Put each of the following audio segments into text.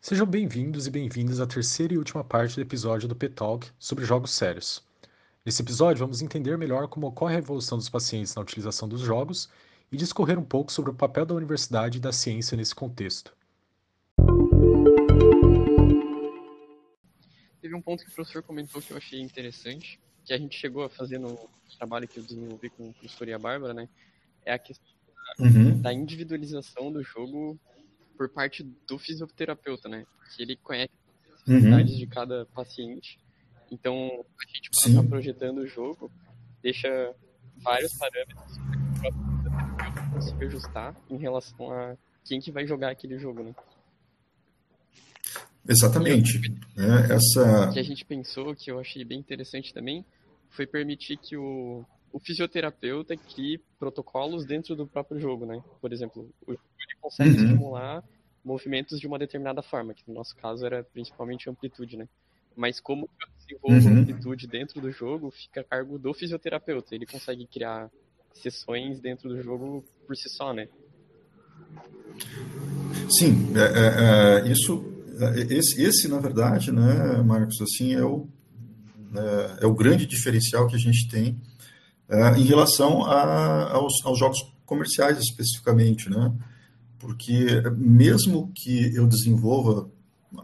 Sejam bem-vindos e bem-vindas à terceira e última parte do episódio do P-Talk sobre jogos sérios. Nesse episódio, vamos entender melhor como ocorre a evolução dos pacientes na utilização dos jogos e discorrer um pouco sobre o papel da universidade e da ciência nesse contexto. Teve um ponto que o professor comentou que eu achei interessante, que a gente chegou a fazer no trabalho que eu desenvolvi com o professor e a Bárbara, né? É a questão uhum. da individualização do jogo por parte do fisioterapeuta, né? Que ele conhece as necessidades uhum. de cada paciente. Então, a gente, quando está projetando o jogo, deixa vários parâmetros para que o fisioterapeuta consiga ajustar em relação a quem que vai jogar aquele jogo, né? Exatamente. É, essa... O que a gente pensou, que eu achei bem interessante também, foi permitir que o, o fisioterapeuta crie protocolos dentro do próprio jogo, né? Por exemplo, o jogo ele consegue uhum. estimular movimentos de uma determinada forma, que no nosso caso era principalmente amplitude, né? Mas como eu desenvolvo uhum. amplitude dentro do jogo, fica a cargo do fisioterapeuta. Ele consegue criar sessões dentro do jogo por si só, né? Sim, é, é, é isso esse, esse, na verdade, né, Marcos, assim, é o, é, é o grande diferencial que a gente tem é, em relação a, aos, aos, jogos comerciais especificamente, né? Porque mesmo que eu desenvolva,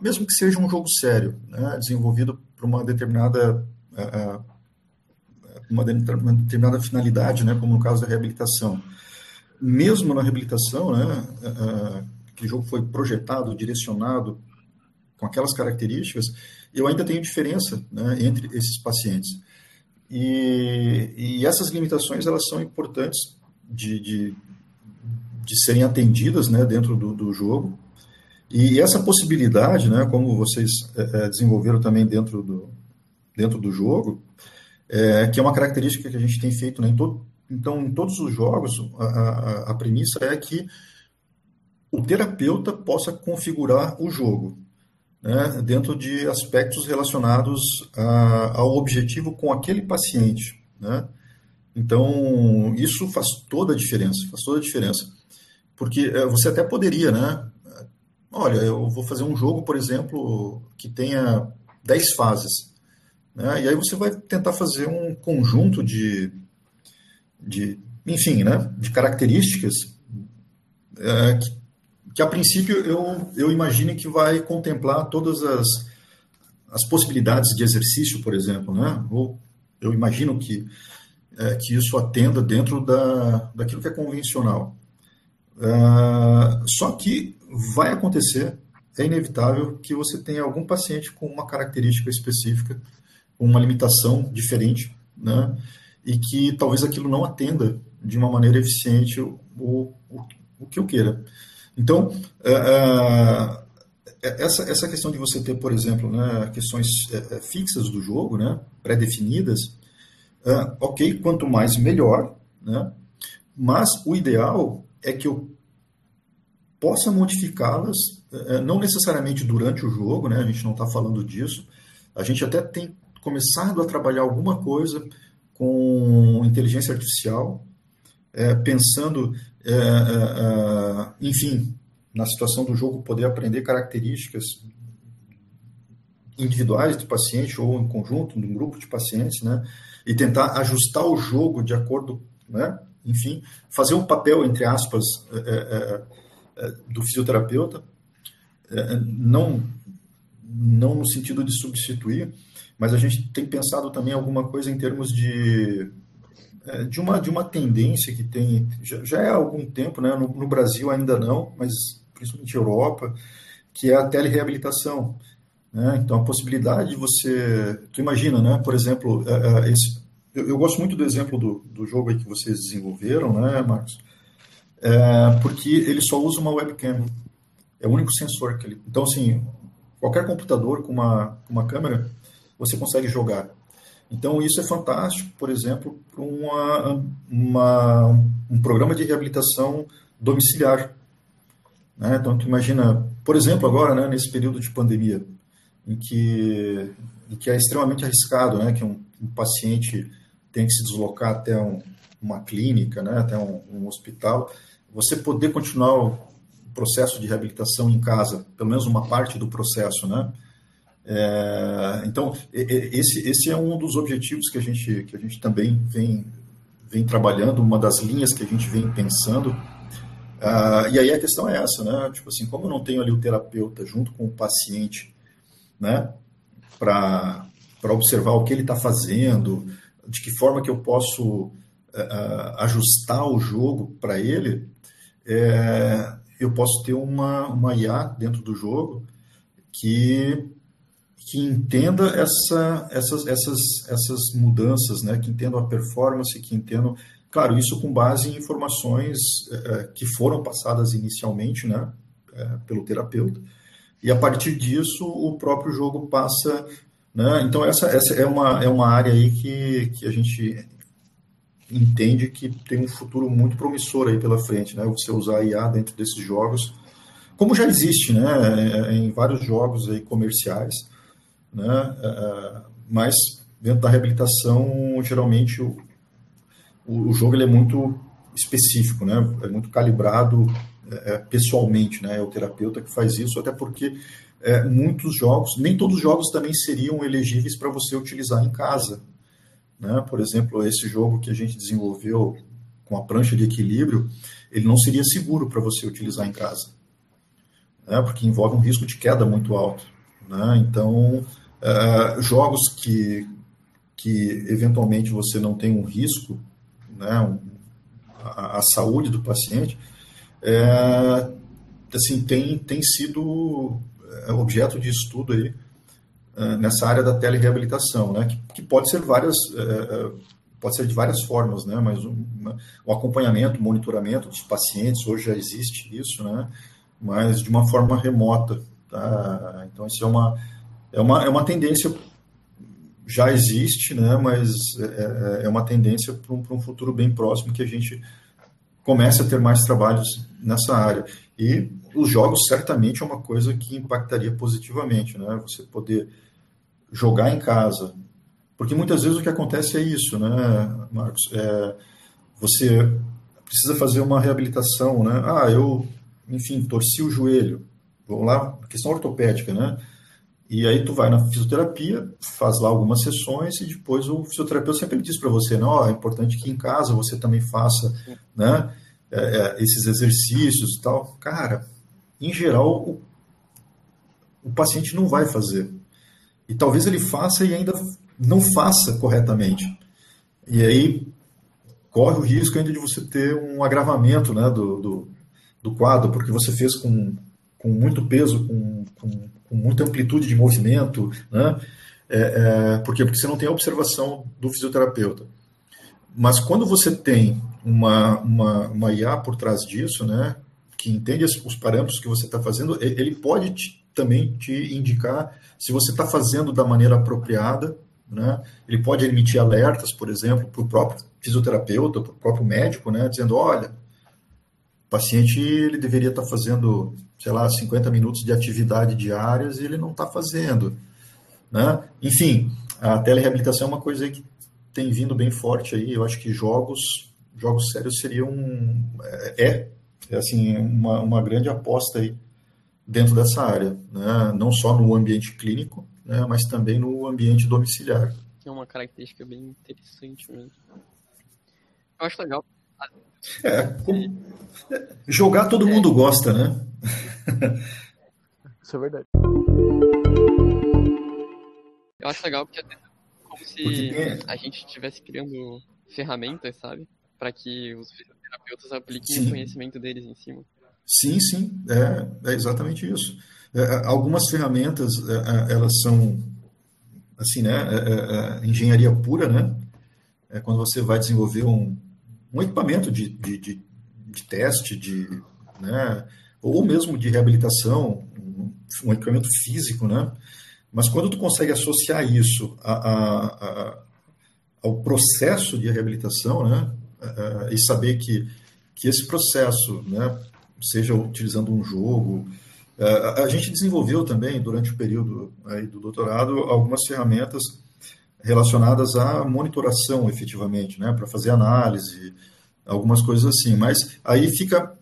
mesmo que seja um jogo sério, né, desenvolvido para uma determinada uma determinada finalidade, né, como no caso da reabilitação, mesmo na reabilitação, né, que o jogo foi projetado, direcionado com aquelas características, eu ainda tenho diferença né, entre esses pacientes. E, e, essas limitações elas são importantes de, de, de serem atendidas né, dentro do, do, jogo. E essa possibilidade, né, como vocês é, desenvolveram também dentro do, dentro do jogo, é, que é uma característica que a gente tem feito né, em todo, então em todos os jogos, a, a, a premissa é que o terapeuta possa configurar o jogo né, dentro de aspectos relacionados a, ao objetivo com aquele paciente. Né? Então, isso faz toda a diferença, faz toda a diferença. Porque é, você até poderia, né? Olha, eu vou fazer um jogo, por exemplo, que tenha 10 fases. Né? E aí você vai tentar fazer um conjunto de, de enfim, né? de características é, que que a princípio eu, eu imagino que vai contemplar todas as, as possibilidades de exercício, por exemplo, né? Ou eu imagino que, é, que isso atenda dentro da, daquilo que é convencional. Uh, só que vai acontecer, é inevitável, que você tenha algum paciente com uma característica específica, uma limitação diferente, né? E que talvez aquilo não atenda de uma maneira eficiente o, o, o que eu queira. Então, é, é, essa, essa questão de você ter, por exemplo, né, questões é, fixas do jogo, né, pré-definidas, ok, quanto mais melhor, né, mas o ideal é que eu possa modificá-las, não necessariamente durante o jogo, né, a gente não está falando disso, a gente até tem começado a trabalhar alguma coisa com inteligência artificial, é, pensando é, é, é, enfim, na situação do jogo, poder aprender características individuais do paciente ou em conjunto, num grupo de pacientes, né? E tentar ajustar o jogo de acordo, né? Enfim, fazer um papel, entre aspas, é, é, do fisioterapeuta, não, não no sentido de substituir, mas a gente tem pensado também alguma coisa em termos de de uma, de uma tendência que tem, já, já é há algum tempo, né? no, no Brasil ainda não, mas principalmente Europa, que é a telereabilitação. Né? Então, a possibilidade de você. Tu imagina, né? por exemplo, é, é, esse, eu, eu, gosto muito do exemplo do, do jogo que vocês desenvolveram, né, Marcos? É, porque ele só usa uma webcam. É o único sensor que ele. Então, assim, qualquer computador com uma, com uma câmera, você consegue jogar. Então, isso é fantástico, por exemplo, para um programa de reabilitação domiciliar. Né? Então, tu imagina, por exemplo, agora, né, nesse período de pandemia, em que, em que é extremamente arriscado né, que um, um paciente tem que se deslocar até um, uma clínica, né, até um, um, hospital, você poder continuar o processo de reabilitação em casa, pelo menos uma parte do processo, né? É, então, esse, esse é um dos objetivos que a gente, que a gente também vem, vem trabalhando, uma das linhas que a gente vem pensando. Ah, e aí a questão é essa, né? Tipo assim, como eu não tenho ali o terapeuta junto com o paciente, né? Para observar o que ele está fazendo, de que forma que eu posso uh, ajustar o jogo para ele, é, eu posso ter uma, uma IA dentro do jogo que, que entenda essa, essas, essas, essas mudanças, né? que entenda a performance, que entenda. Claro, isso com base em informações uh, que foram passadas inicialmente né? Uh, pelo terapeuta, e a partir disso o próprio jogo passa né? Então, essa, essa é, uma, é uma área aí que, que a gente entende que tem um futuro muito promissor aí pela frente, né? Você usar IA dentro desses jogos, como já existe, né? Em vários jogos aí comerciais, né? É, é, mas dentro da reabilitação, geralmente o, o jogo é muito específico, né? É muito calibrado é, pessoalmente, né? É o terapeuta que faz isso, até porque é, muitos jogos, nem todos os jogos também seriam elegíveis para você utilizar em casa. Né? Por exemplo, esse jogo que a gente desenvolveu com a prancha de equilíbrio, ele não seria seguro para você utilizar em casa, né? porque envolve um risco de queda muito alto. Né? Então, é, jogos que, que eventualmente você não tem um risco, né? Um, a, a, saúde do paciente, é, assim, tem, tem sido é objeto de estudo aí é, nessa área da telereabilitação, né? Que, que pode ser várias é, é, pode ser de várias formas, né? Mas o, o acompanhamento, o monitoramento dos pacientes hoje já existe isso, né? Mas de uma forma remota, tá? Então isso é uma é uma é uma tendência já existe, né? Mas é, é uma tendência para um, um futuro bem próximo que a gente comece a ter mais trabalhos nessa área. E os jogos certamente é uma coisa que impactaria positivamente, né? Você poder jogar em casa. Porque muitas vezes o que acontece é isso, né, Marcos? É, você precisa fazer uma reabilitação, né? Ah, eu, enfim, torci o joelho. Vamos lá, questão ortopédica, né? E aí tu vai na fisioterapia, faz lá algumas sessões e depois o fisioterapeuta sempre diz para você, não, é importante que em casa você também faça, né? É, é, esses exercícios e tal, cara, em geral, o, o paciente não vai fazer. E talvez ele faça e ainda não faça corretamente. E aí corre o risco ainda de você ter um agravamento né, do, do, do quadro, porque você fez com, com muito peso, com, com, com muita amplitude de movimento, né? É, é, porque, porque você não tem a observação do fisioterapeuta. Mas quando você tem uma, uma, uma IA por trás disso, né, que entende os parâmetros que você está fazendo, ele pode te, também te indicar se você está fazendo da maneira apropriada, né? Ele pode emitir alertas, por exemplo, para o próprio fisioterapeuta, para o próprio médico, né? Dizendo, olha, o paciente ele deveria estar tá fazendo, sei lá, 50 minutos de atividade diárias e ele não está fazendo, né? Enfim, a telereabilitação é uma coisa que tem vindo bem forte aí. Eu acho que jogos jogos sérios seriam é, é assim uma, uma grande aposta aí dentro dessa área, né? não só no ambiente clínico, né? mas também no ambiente domiciliar. É uma característica bem interessante mesmo. Eu acho legal. É, jogar todo é. mundo gosta, né? Isso é verdade. Eu acho legal porque é como se a gente estivesse criando ferramentas, sabe? para que os fisioterapeutas apliquem sim. o conhecimento deles em cima. Sim, sim, é, é exatamente isso. É, é algumas ferramentas, é, é, elas são, assim, né, é, engenharia pura, né? É quando você vai desenvolver um, um equipamento de, de, de, de teste, de, né, ou mesmo de reabilitação, um, equipamento físico, né? Mas quando tu consegue associar isso a, a, a, ao processo de reabilitação, né? e saber que, que esse processo, né, seja utilizando um jogo, a gente desenvolveu também, durante o período aí do doutorado, algumas ferramentas relacionadas à monitoração, efetivamente, né, para fazer análise, algumas coisas assim. Mas aí fica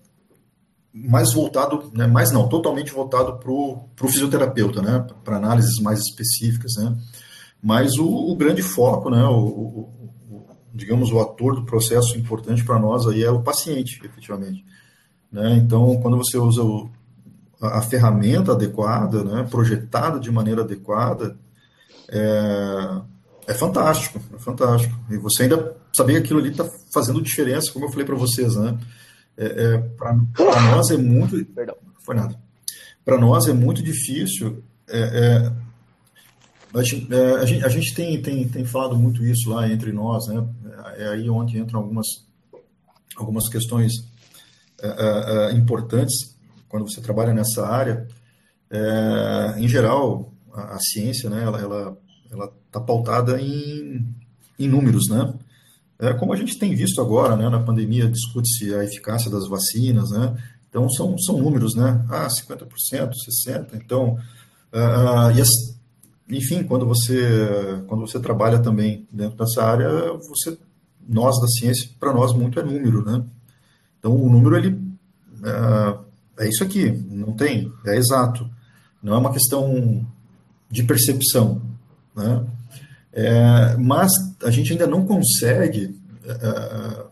mais voltado, né, mais não, totalmente voltado para o fisioterapeuta, né, para análises mais específicas, né. Mas o, o grande foco, né, o, o, digamos, o ator do processo importante para nós aí é o paciente, efetivamente. Né? Então, quando você usa o, a, a, ferramenta adequada, né, projetada de maneira adequada, é, é fantástico, é fantástico. E você ainda saber que aquilo ali está fazendo diferença, como eu falei para vocês, né? É, é para nós é muito. Perdão. Foi nada. Para nós é muito difícil. É, é a gente, é, a gente, a gente tem, tem, tem falado muito isso lá entre nós, né? É aí onde entram algumas, algumas questões é, é, é importantes quando você trabalha nessa área. É, em geral, a, a, ciência, né? Ela, ela, ela está pautada em, em números, né? É, como a gente tem visto agora, né? Na pandemia discute-se a eficácia das vacinas, né? Então são, são números, né? Ah, 50%, 60%. Então, uh, e as, enfim, quando você quando você trabalha também dentro dessa área, você nós da ciência para nós muito é número, né? Então o número ele é, é, isso aqui, não tem, é exato, não é uma questão de percepção, né? É, mas a gente ainda não consegue, é,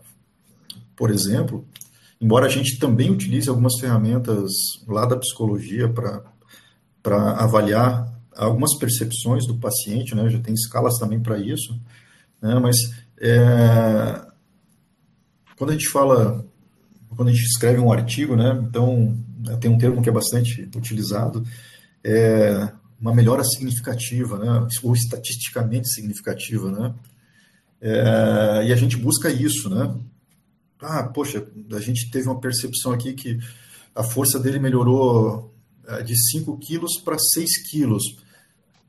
por exemplo, embora a gente também utilize algumas ferramentas lá da psicologia para avaliar algumas percepções do paciente, né? Já tem escalas também para isso, né? Mas é, quando a gente fala, quando a gente escreve um artigo, né? Então tem um termo que é bastante utilizado, é uma melhora significativa, né? Ou estatisticamente significativa, né? É, e a gente busca isso, né? Ah, poxa, a gente teve uma percepção aqui que a força dele melhorou é, de 5 quilos para 6 quilos.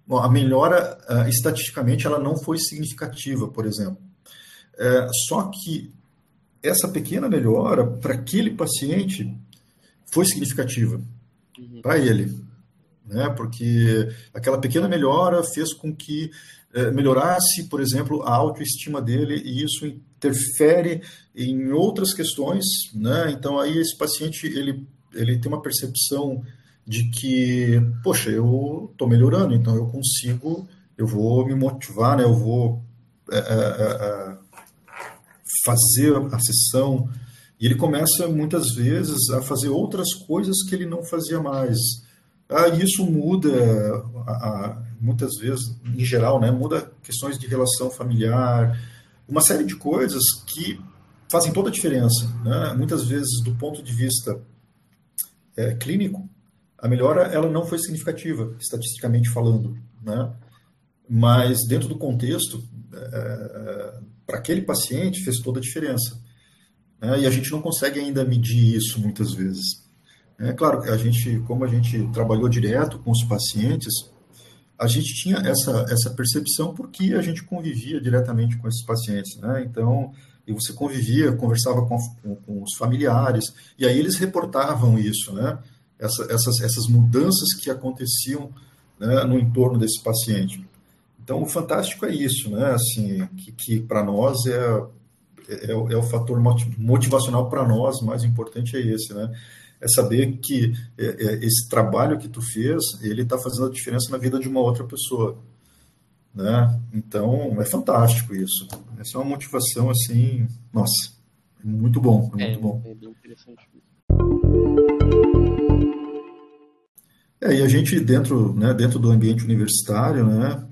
Bom, a melhora, uh, estatisticamente, ela não foi significativa, por exemplo. É, só que essa pequena melhora, para aquele paciente, foi significativa. Uhum. Para ele. Né? Porque aquela pequena melhora fez com que é, melhorasse, por exemplo, a autoestima dele, e isso interfere em outras questões. Né? Então, aí esse paciente ele, ele tem uma percepção de que, poxa, eu estou melhorando, então eu consigo, eu vou me motivar, né? eu vou é, é, é, fazer a sessão. E ele começa, muitas vezes, a fazer outras coisas que ele não fazia mais. Ah, isso muda, muitas vezes, em geral, né? muda questões de relação familiar, uma série de coisas que fazem toda a diferença. Né? Muitas vezes, do ponto de vista é, clínico, a melhora ela não foi significativa, estatisticamente falando, né? mas dentro do contexto, é, para aquele paciente fez toda a diferença. Né? E a gente não consegue ainda medir isso muitas vezes. É claro que a gente, como a gente trabalhou direto com os pacientes, a gente tinha essa, essa percepção porque a gente convivia diretamente com esses pacientes, né? Então, e você convivia, conversava com, com, com os familiares, e aí eles reportavam isso, né? essa, essas, essas mudanças que aconteciam né, no entorno desse paciente. Então, o fantástico é isso, né? Assim, que, que para nós é, é, é, o fator motivacional para nós mais importante é esse, né? É saber que é, é, esse trabalho que tu fez, ele está fazendo a diferença na vida de uma outra pessoa, né? Então, é fantástico isso. Essa é uma motivação, assim, nossa, é muito bom, é muito bom. É bem interessante. É, e a gente dentro, né, dentro do ambiente universitário, né,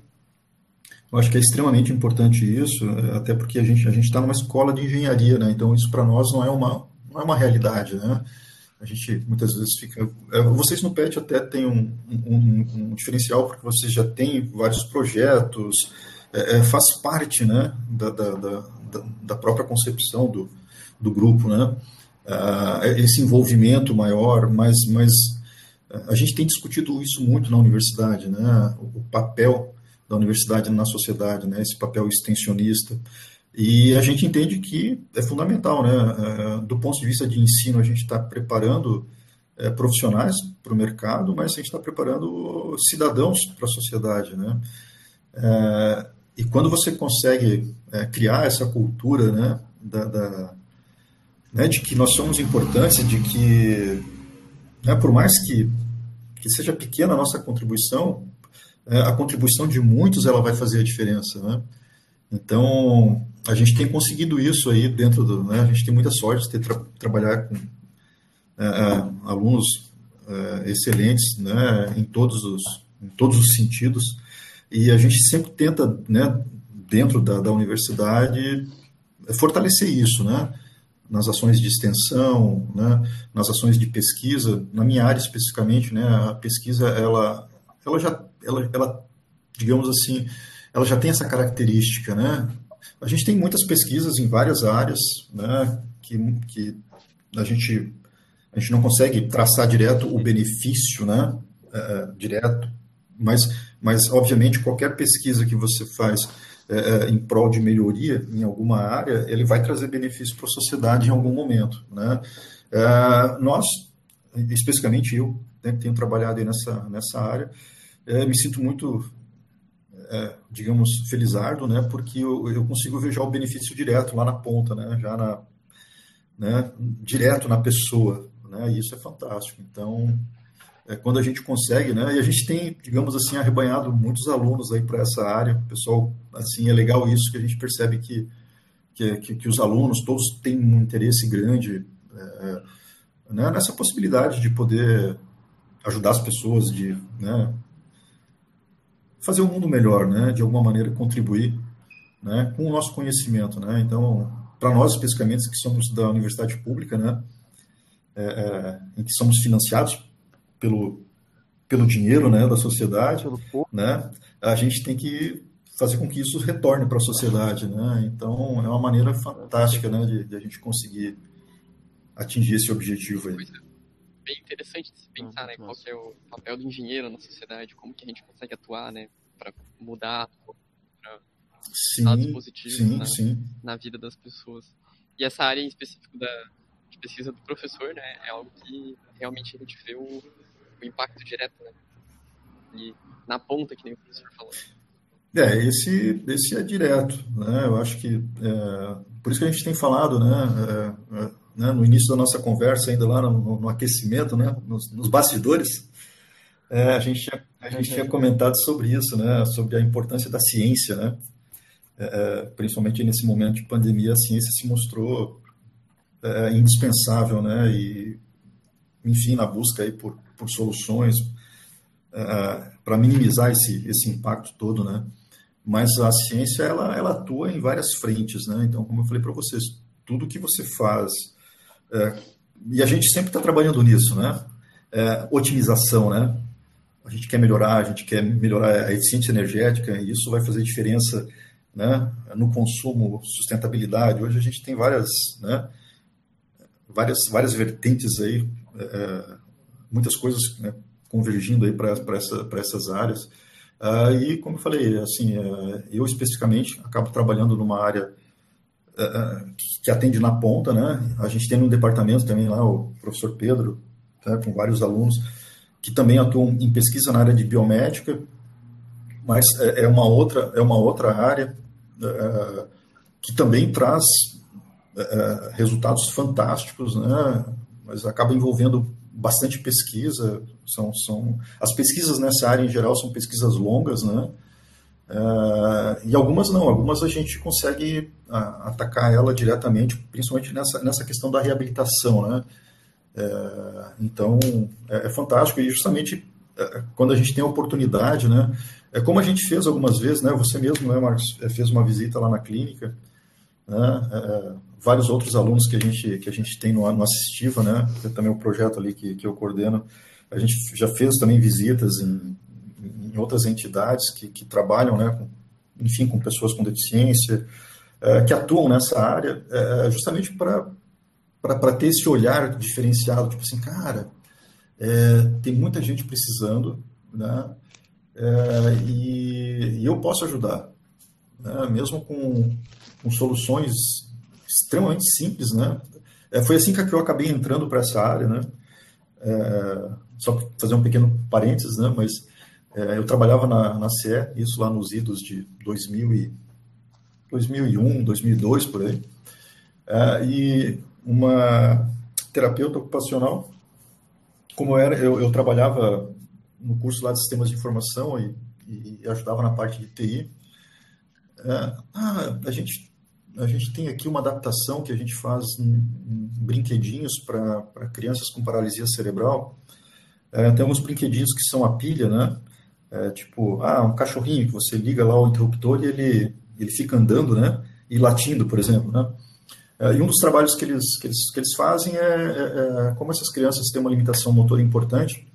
eu acho que é extremamente importante isso, até porque a gente a gente está numa escola de engenharia, né, então isso para nós não é uma não é uma realidade, né. A gente muitas vezes fica. É, vocês no PET até têm um, um, um diferencial porque vocês já têm vários projetos, é, é, faz parte, né, da, da, da, da própria concepção do, do grupo, né. Uh, esse envolvimento maior, mas, mas a gente tem discutido isso muito na universidade, né? O papel da universidade na sociedade, né? Esse papel extensionista. E a gente entende que é fundamental, né? É, do ponto de vista de ensino, a gente está preparando é, profissionais para o mercado, mas a gente está preparando cidadãos para a sociedade, né? É, e quando você consegue criar essa cultura, né, da, da né, de que nós somos importantes, de que, né, por mais que, que seja pequena a nossa contribuição, a contribuição de muitos ela vai fazer a diferença, né? Então, a gente tem conseguido isso aí dentro do, né, a gente tem muita sorte de ter tra trabalhar com é alunos é, excelentes, né, em todos os em todos os sentidos, e a gente sempre tenta, né, dentro da, da universidade, fortalecer isso, né? nas ações de extensão, né, nas ações de pesquisa, na minha área especificamente, né, a pesquisa ela, ela já, ela, ela, digamos assim, ela já tem essa característica, né? A gente tem muitas pesquisas em várias áreas, né, que, que a gente a gente não consegue traçar direto o benefício, né, é direto, mas, mas obviamente qualquer pesquisa que você faz é, em prol de melhoria em alguma área, ele vai trazer benefício para a sociedade em algum momento. Né? Nós, especificamente eu, né, que tenho trabalhado nessa, nessa área, me sinto muito, é, digamos, felizardo, né, porque eu, eu consigo ver já o benefício direto lá na ponta, né, já na, né, direto na pessoa, né, e isso é fantástico. Então, é, quando a gente consegue, né? E a gente tem, digamos assim, arrebanhado muitos alunos aí para essa área. Pessoal, assim, é legal isso que a gente percebe que que, que, que os alunos todos têm um interesse grande é, né, nessa possibilidade de poder ajudar as pessoas, de né, fazer o um mundo melhor, né? De alguma maneira contribuir, né? Com o nosso conhecimento, né? Então, para nós especificamente que somos da universidade pública, né? É, é, em que somos financiados pelo, pelo dinheiro né, da sociedade, né, a gente tem que fazer com que isso retorne para a sociedade. Né? Então, é uma maneira fantástica né, de, de a gente conseguir atingir esse objetivo aí. Bem interessante de se pensar, né, qual é o papel do engenheiro na sociedade, como que a gente consegue atuar, né, para mudar, para sim, positivos sim, na, sim. na vida das pessoas. E essa área em específico da de pesquisa do professor, né, é algo que realmente a gente vê o, o impacto direto, né? E na ponta, que nem o professor falou. É, esse, esse é direto, né? Eu acho que é, por isso que a gente tem falado, né, é, é, né no início da nossa conversa, ainda lá no, no aquecimento, né, nos, nos bastidores, é, a gente tinha, a gente tinha comentado sobre isso, né, sobre a importância da ciência, né? É, é, principalmente nesse momento de pandemia, a ciência se mostrou indispensável, né? E enfim, na busca aí por por soluções uh, para minimizar esse, esse impacto todo, né? Mas a ciência, ela, ela atua em várias frentes, né? Então, como eu falei para vocês, tudo que você faz, uh, e a gente sempre está trabalhando nisso, né? Uh, otimização, né? A gente quer melhorar, a gente quer melhorar a eficiência energética, e isso vai fazer diferença né, no consumo, sustentabilidade. Hoje a gente tem várias, né, várias, várias vertentes aí, é, muitas coisas né, convergindo aí para essa, essas áreas. Uh, e, como eu falei, assim, uh, eu especificamente acabo trabalhando numa área uh, que atende na ponta, né? A gente tem um departamento também lá, o professor Pedro, tá, com vários alunos, que também atuam em pesquisa na área de biomédica, mas é, é uma outra, é uma outra área que também traz resultados fantásticos, né? Mas acaba envolvendo bastante pesquisa, são, são as pesquisas nessa área em geral são pesquisas longas, né? Uh, e algumas não, algumas a gente consegue uh, atacar ela diretamente, principalmente nessa, nessa questão da reabilitação, né? Uh, então é, é, fantástico e justamente é, quando a gente tem a oportunidade, né? É como a gente fez algumas vezes, né? Você mesmo, né, Marcos, fez uma visita lá na clínica, né? Vários outros alunos que a gente, que a gente tem no, no Assistiva, né? Que é também o um projeto ali que, que eu coordeno. A gente já fez também visitas em, em outras entidades que, que trabalham, né? Com, enfim, com pessoas com deficiência, é, que atuam nessa área, é, justamente para ter esse olhar diferenciado, tipo assim, cara, é, tem muita gente precisando, né? É, e, e, eu posso ajudar, né? mesmo com, com soluções extremamente simples, né? É, foi assim que eu acabei entrando para essa área, né? É, só fazer um pequeno parênteses, né? Mas É, eu trabalhava na, na CE, isso lá nos idos de 2000 e, 2001, 2002, por aí. É, e uma terapeuta ocupacional, como era, eu, eu trabalhava no curso lá de sistemas de informação e, e ajudava na parte de TI. É, ah, a gente a gente tem aqui uma adaptação que a gente faz em, em brinquedinhos para crianças com paralisia cerebral. É, tem alguns brinquedinhos que são a pilha, né? É, tipo, ah, um cachorrinho que você liga lá o interruptor e ele, ele fica andando, né? E latindo, por exemplo, né? É, e um dos trabalhos que eles, que eles, que eles fazem é, é, é como essas crianças têm uma limitação motora importante,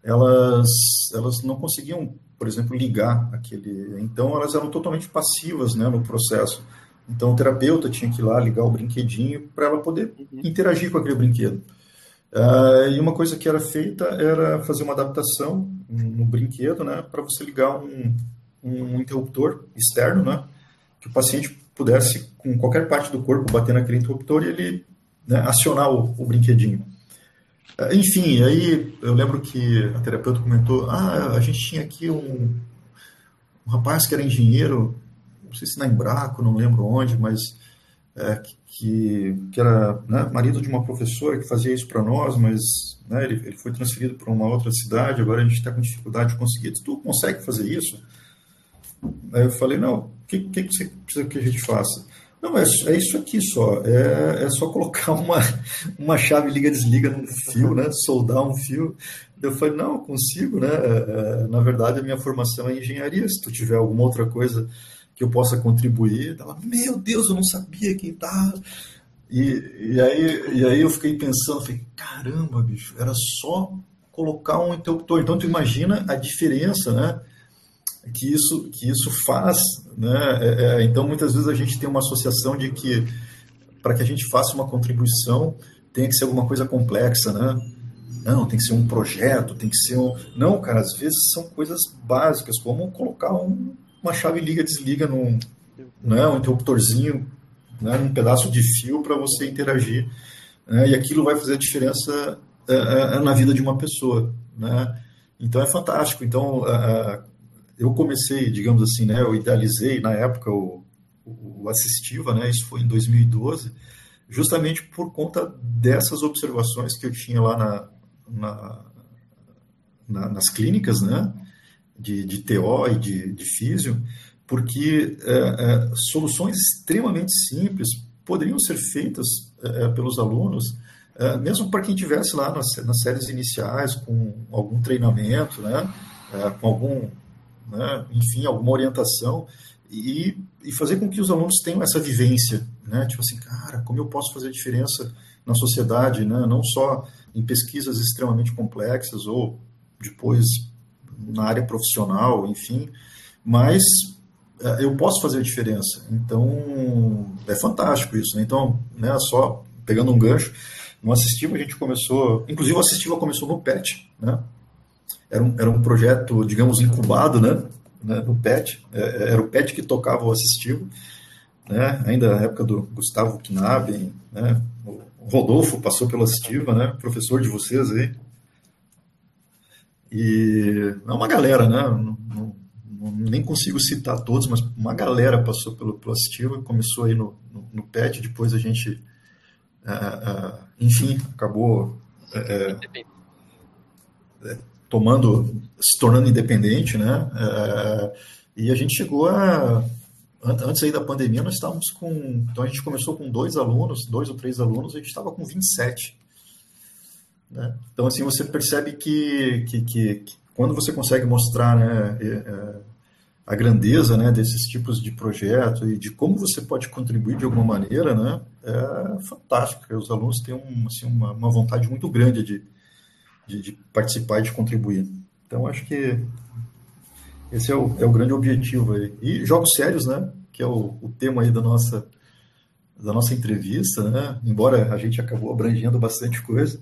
elas, elas não conseguiam, por exemplo, ligar aquele. Então, elas eram totalmente passivas né, no processo. Então, o terapeuta tinha que ir lá ligar o brinquedinho para ela poder uhum. interagir com aquele brinquedo. Uh, e uma coisa que era feita era fazer uma adaptação no brinquedo, né, para você ligar um, um interruptor externo, né, que o paciente pudesse, com qualquer parte do corpo, bater naquele interruptor e ele né, acionar o, o brinquedinho. Uh, enfim, aí eu lembro que a terapeuta comentou: ah, a gente tinha aqui um, um rapaz que era engenheiro, não sei se na Embraco, não lembro onde, mas é, que, que era né, marido de uma professora que fazia isso para nós, mas né, ele, ele foi transferido para uma outra cidade, agora a gente está com dificuldade de conseguir. Tu consegue fazer isso? Aí eu falei, não, o que, que, você precisa que a gente faça? Não, é, é isso aqui só. É, é só colocar uma, uma chave liga-desliga num fio, né? Soldar um fio. Eu falei, não, consigo, né? É, é, na verdade, a minha formação é engenharia. Se tu tiver alguma outra coisa que eu possa contribuir. Ela, meu Deus, eu não sabia que tá. E, e, aí, e aí eu fiquei pensando, falei, caramba, bicho, era só colocar um interruptor. Então tu imagina a diferença, né? Que isso, que isso faz, né? É, é, então muitas vezes a gente tem uma associação de que para que a gente faça uma contribuição tem que ser alguma coisa complexa, né? Não, tem que ser um projeto, tem que ser um. Não, cara, às vezes são coisas básicas, como colocar um, uma chave liga-desliga num né, um interruptorzinho, né, um pedaço de fio para você interagir. Né, e aquilo vai fazer a diferença é, é, na vida de uma pessoa. Né? Então é fantástico. Então eu comecei, digamos assim, né, eu idealizei na época o, o Assistiva, né, isso foi em 2012, justamente por conta dessas observações que eu tinha lá na, na, na nas clínicas, né? De, de TO e de, de físio, porque é, é, soluções extremamente simples poderiam ser feitas é, é pelos alunos, é, mesmo para quem tivesse lá nas, nas séries iniciais, com algum treinamento, né, é, com algum, né, enfim, alguma orientação, e, e fazer com que os alunos tenham essa vivência, né, tipo assim, cara, como eu posso fazer diferença na sociedade, né, não só em pesquisas extremamente complexas ou depois na área profissional, enfim, mas é, eu posso fazer diferença. Então, é fantástico isso. Né? Então, né, só pegando um gancho, no Assistiva a gente começou, inclusive o Assistiva começou no PET, né? Era um, era um projeto, digamos, incubado, né? né no PET, é, é, era o PET que tocava o Assistivo, né? Ainda na época do Gustavo Knaben, né? O Rodolfo passou pelo Assistiva, né? Professor de vocês aí, e é uma galera, né? Não, não, nem consigo citar todos, mas uma galera passou pelo, Assistiva, começou aí no, no, no PET, depois a gente, é, é, enfim, acabou é, tomando, se tornando independente, né? E a gente chegou a, antes aí da pandemia, nós estávamos com, então a gente começou com dois alunos, dois ou três alunos, a gente estava com 27 né? Então, assim, você percebe que, que, que, que quando você consegue mostrar né, é, a grandeza né, desses tipos de projeto e de como você pode contribuir de alguma maneira, né, é fantástico. Os alunos têm um, assim, uma, uma vontade muito grande de, de, de, participar e de contribuir. Então, acho que esse é o, é o grande objetivo aí. E jogos sérios, né, que é o, o tema aí da nossa, da nossa entrevista, né, embora a gente acabou abrangendo bastante coisa,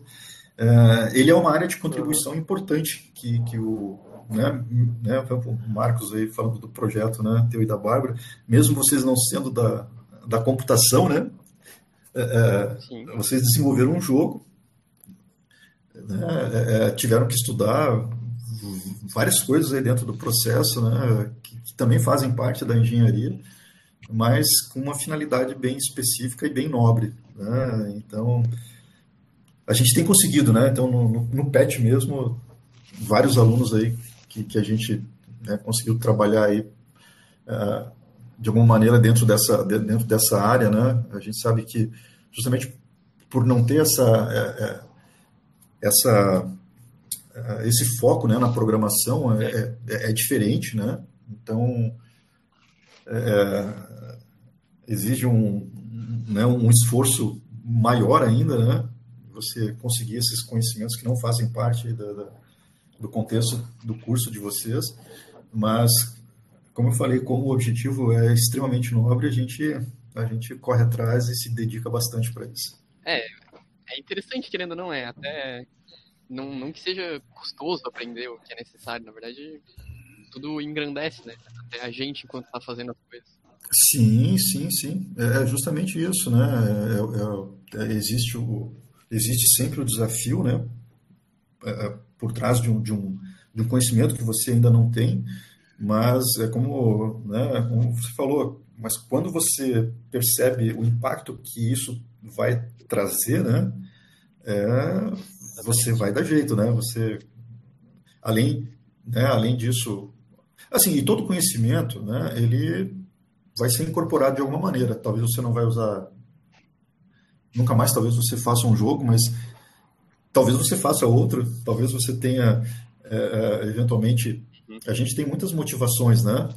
é, ele é uma área de contribuição importante que, que o, né, né, o Marcos aí falando do projeto, né, teu e da Bárbara, mesmo vocês não sendo da, da computação, né, é, é vocês desenvolveram um jogo, né, é, tiveram que estudar várias coisas aí dentro do processo, né, que, que, também fazem parte da engenharia, mas com uma finalidade bem específica e bem nobre. Né? Então, a gente tem conseguido, né? Então, no, no, no PET mesmo, vários alunos aí que, que a gente né, conseguiu trabalhar aí uh, de alguma maneira dentro dessa, dentro dessa área, né? A gente sabe que justamente por não ter essa, é, é, essa é, esse foco né, na programação é, é, é diferente, né? Então é, exige um, né, um esforço maior ainda, né? Você conseguir esses conhecimentos que não fazem parte da, da, do contexto do curso de vocês, mas como eu falei, como o objetivo é extremamente nobre, a gente, a gente corre atrás e se dedica bastante para isso. É, é interessante, querendo ou não, é até não, não que seja custoso aprender o que é necessário, na verdade, tudo engrandece, né? Até a gente enquanto está fazendo as coisas. Sim, sim, sim. É, é justamente isso, né? É, é, é, existe, o, existe sempre o desafio, né? É, por trás de um, de, um, de um conhecimento que você ainda não tem, mas é como, né, como você falou, mas quando você percebe o impacto que isso vai trazer, né, é, você vai dar jeito, né? Você, além, né, além disso, assim, e todo conhecimento, né, ele vai ser incorporado de alguma maneira. Talvez você não vai usar, nunca mais, talvez você faça um jogo, mas talvez você faça outro, talvez você tenha, é, é eventualmente, a gente tem muitas motivações, né?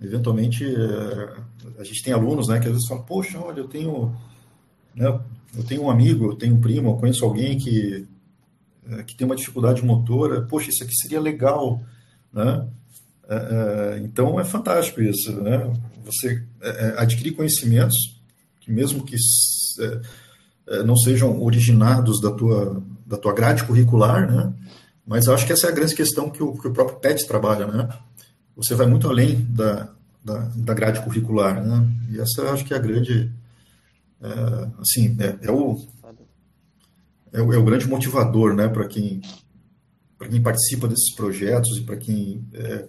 Eventualmente, é, a gente tem alunos, né, que às vezes falam, poxa, olha, eu tenho, né, eu tenho um amigo, eu tenho um primo, eu conheço alguém que, é, que tem uma dificuldade motora, poxa, isso aqui seria legal, né? Então, é fantástico isso, né? Você adquirir conhecimentos que mesmo que não sejam originados da tua, da tua grade curricular, né? Mas eu acho que essa é a grande questão que o, que o próprio PET trabalha, né? Você vai muito além da, da, da grade curricular, né? E essa acho que é a grande, é, assim, é, é, o, é, o, é o grande motivador, né? Para quem, quem participa desses projetos e para quem é,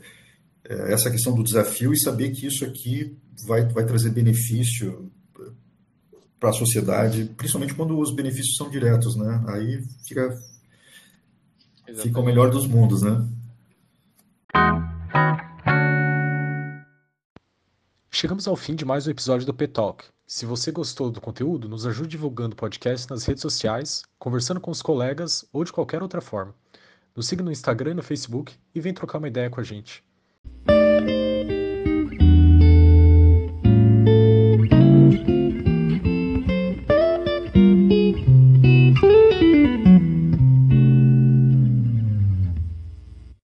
é, essa questão do desafio e saber que isso aqui vai, vai trazer benefício para a sociedade, principalmente quando os benefícios são diretos, né? Aí fica Exatamente. fica o melhor dos mundos, né? Chegamos ao fim de mais um episódio do P-Talk. Se você gostou do conteúdo, nos ajude divulgando o podcast nas redes sociais, conversando com os colegas ou de qualquer outra forma. Nos siga no Instagram e no Facebook e vem trocar uma ideia com a gente.